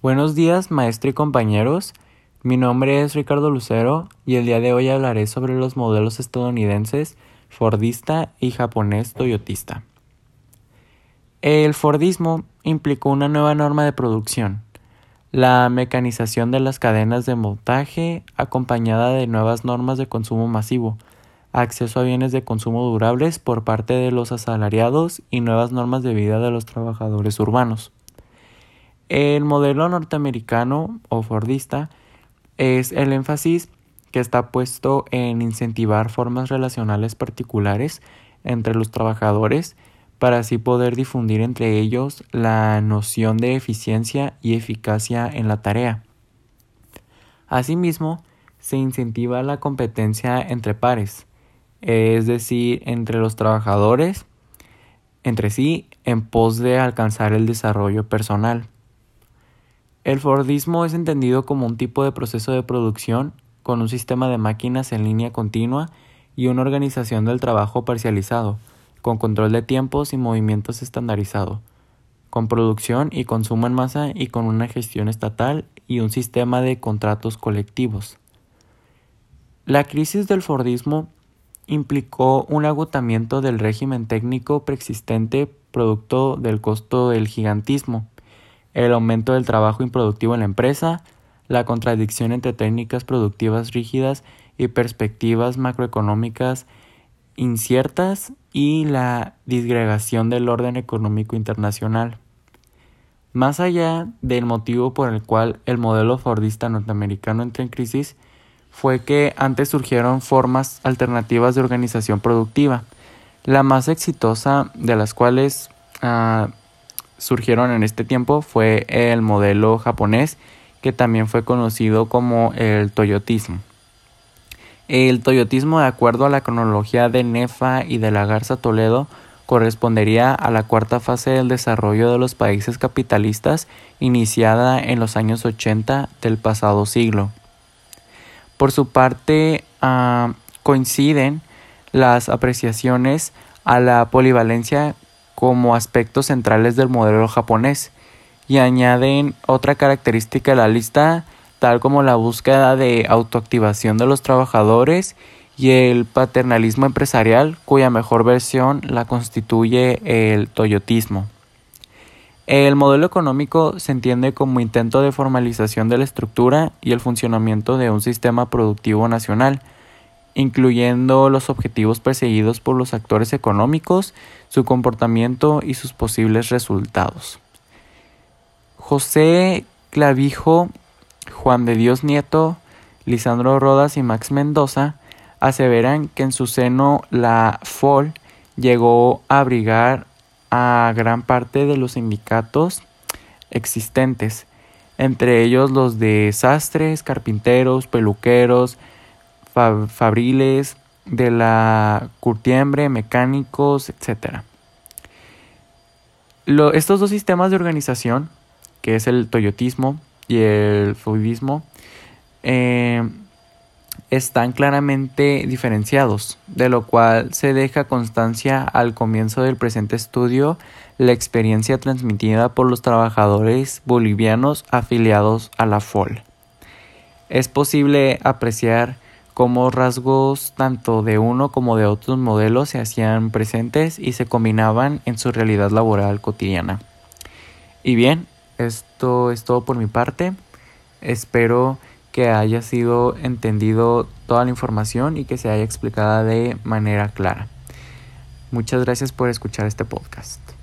Buenos días, maestro y compañeros. Mi nombre es Ricardo Lucero y el día de hoy hablaré sobre los modelos estadounidenses Fordista y japonés Toyotista. El Fordismo implicó una nueva norma de producción, la mecanización de las cadenas de montaje acompañada de nuevas normas de consumo masivo, acceso a bienes de consumo durables por parte de los asalariados y nuevas normas de vida de los trabajadores urbanos. El modelo norteamericano o Fordista es el énfasis que está puesto en incentivar formas relacionales particulares entre los trabajadores para así poder difundir entre ellos la noción de eficiencia y eficacia en la tarea. Asimismo, se incentiva la competencia entre pares, es decir, entre los trabajadores entre sí en pos de alcanzar el desarrollo personal. El Fordismo es entendido como un tipo de proceso de producción con un sistema de máquinas en línea continua y una organización del trabajo parcializado, con control de tiempos y movimientos estandarizado, con producción y consumo en masa y con una gestión estatal y un sistema de contratos colectivos. La crisis del Fordismo implicó un agotamiento del régimen técnico preexistente producto del costo del gigantismo, el aumento del trabajo improductivo en la empresa, la contradicción entre técnicas productivas rígidas y perspectivas macroeconómicas inciertas y la disgregación del orden económico internacional. Más allá del motivo por el cual el modelo fordista norteamericano entró en crisis, fue que antes surgieron formas alternativas de organización productiva, la más exitosa de las cuales ah, surgieron en este tiempo fue el modelo japonés, que también fue conocido como el toyotismo. El toyotismo, de acuerdo a la cronología de Nefa y de la Garza Toledo, correspondería a la cuarta fase del desarrollo de los países capitalistas iniciada en los años 80 del pasado siglo. Por su parte, ah, coinciden las apreciaciones a la polivalencia como aspectos centrales del modelo japonés y añaden otra característica de la lista tal como la búsqueda de autoactivación de los trabajadores y el paternalismo empresarial cuya mejor versión la constituye el toyotismo. El modelo económico se entiende como intento de formalización de la estructura y el funcionamiento de un sistema productivo nacional, incluyendo los objetivos perseguidos por los actores económicos, su comportamiento y sus posibles resultados. José Clavijo, Juan de Dios Nieto, Lisandro Rodas y Max Mendoza aseveran que en su seno la FOL llegó a abrigar a gran parte de los sindicatos existentes, entre ellos los de sastres, carpinteros, peluqueros, fabriles, de la curtiembre, mecánicos, etc. estos dos sistemas de organización, que es el toyotismo y el fluidismo, eh, están claramente diferenciados, de lo cual se deja constancia al comienzo del presente estudio la experiencia transmitida por los trabajadores bolivianos afiliados a la FOL. Es posible apreciar cómo rasgos tanto de uno como de otros modelos se hacían presentes y se combinaban en su realidad laboral cotidiana. Y bien, esto es todo por mi parte. Espero que haya sido entendido toda la información y que se haya explicado de manera clara. Muchas gracias por escuchar este podcast.